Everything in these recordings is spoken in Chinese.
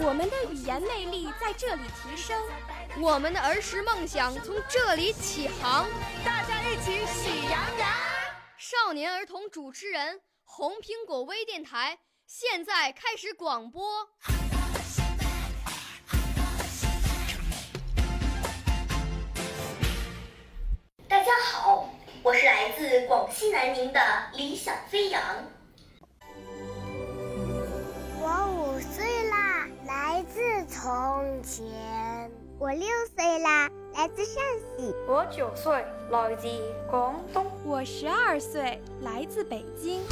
我们的语言魅力在这里提升，我们的儿时梦想从这里起航。大家一起喜羊羊。少年儿童主持人，红苹果微电台。现在开始广播。大家好，我是来自广西南宁的理想飞扬。从前。我六岁啦，来自陕西。我九岁，来自广东。我十二岁，来自北京。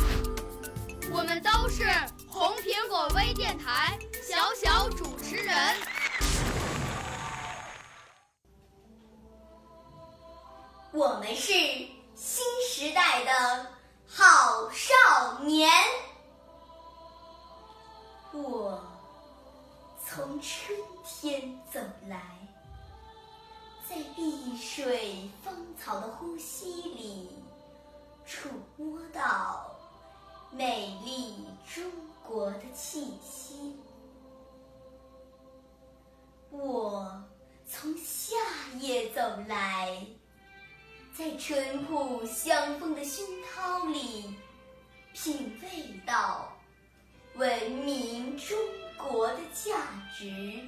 我们都是红苹果微电台小小主持人。我们是走来，在碧水芳草的呼吸里，触摸到。美丽中国的气息，我从夏夜走来，在淳朴香风的熏陶里，品味到文明中国的价值。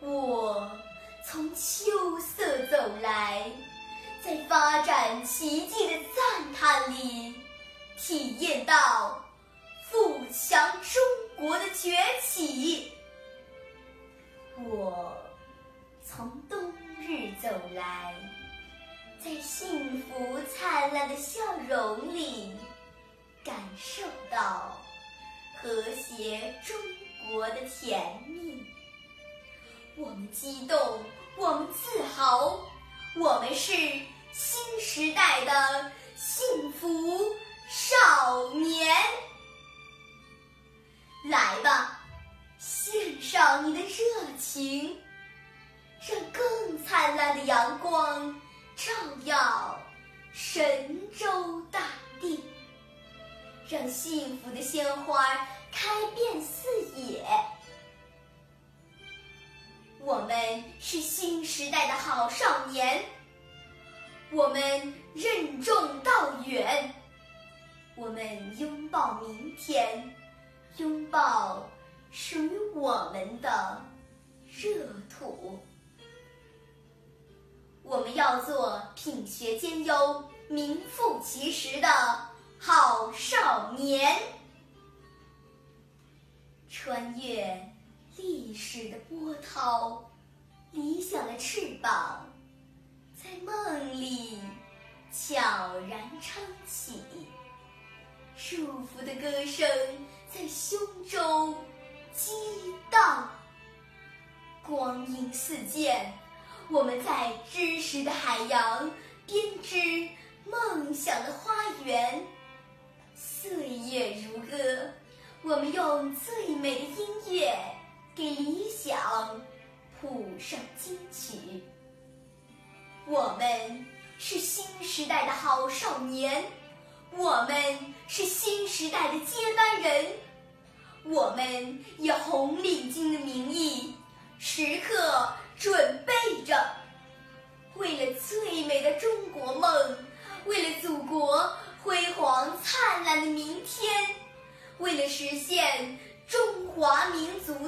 我从秋色走来，在发展奇迹的赞叹里。体验到富强中国的崛起。我从冬日走来，在幸福灿烂的笑容里，感受到和谐中国的甜蜜。我们激动，我们自豪，我们是新时代的幸福。少年，来吧，献上你的热情，让更灿烂的阳光照耀神州大地，让幸福的鲜花开遍四野。我们是新时代的好少年，我们任重道远。我们拥抱明天，拥抱属于我们的热土。我们要做品学兼优、名副其实的好少年，穿越历史的波涛，理想的翅膀在梦里悄然撑起。祝福的歌声在胸中激荡，光阴似箭，我们在知识的海洋编织梦想的花园。岁月如歌，我们用最美的音乐给理想谱上金曲。我们是新时代的好少年。我们是新时代的接班人，我们以红领巾的名义，时刻准备着，为了最美的中国梦，为了祖国辉煌灿烂的明天，为了实现中华民族